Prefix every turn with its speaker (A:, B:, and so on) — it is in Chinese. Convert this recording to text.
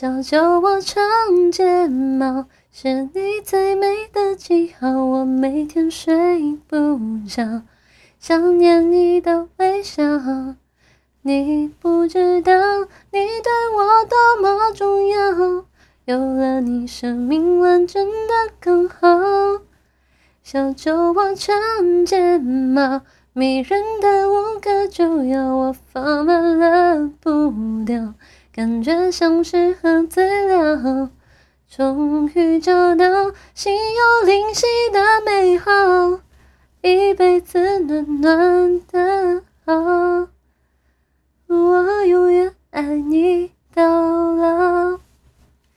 A: 小酒窝长睫毛，是你最美的记号。我每天睡不着，想念你的微笑。你不知道，你对我多么重要。有了你，生命完整的更好。小酒窝长睫毛。迷人的无可救药我放慢了步调感觉像是喝醉了终于找到心有灵犀的美好一辈子暖暖的好。我永远爱你到老。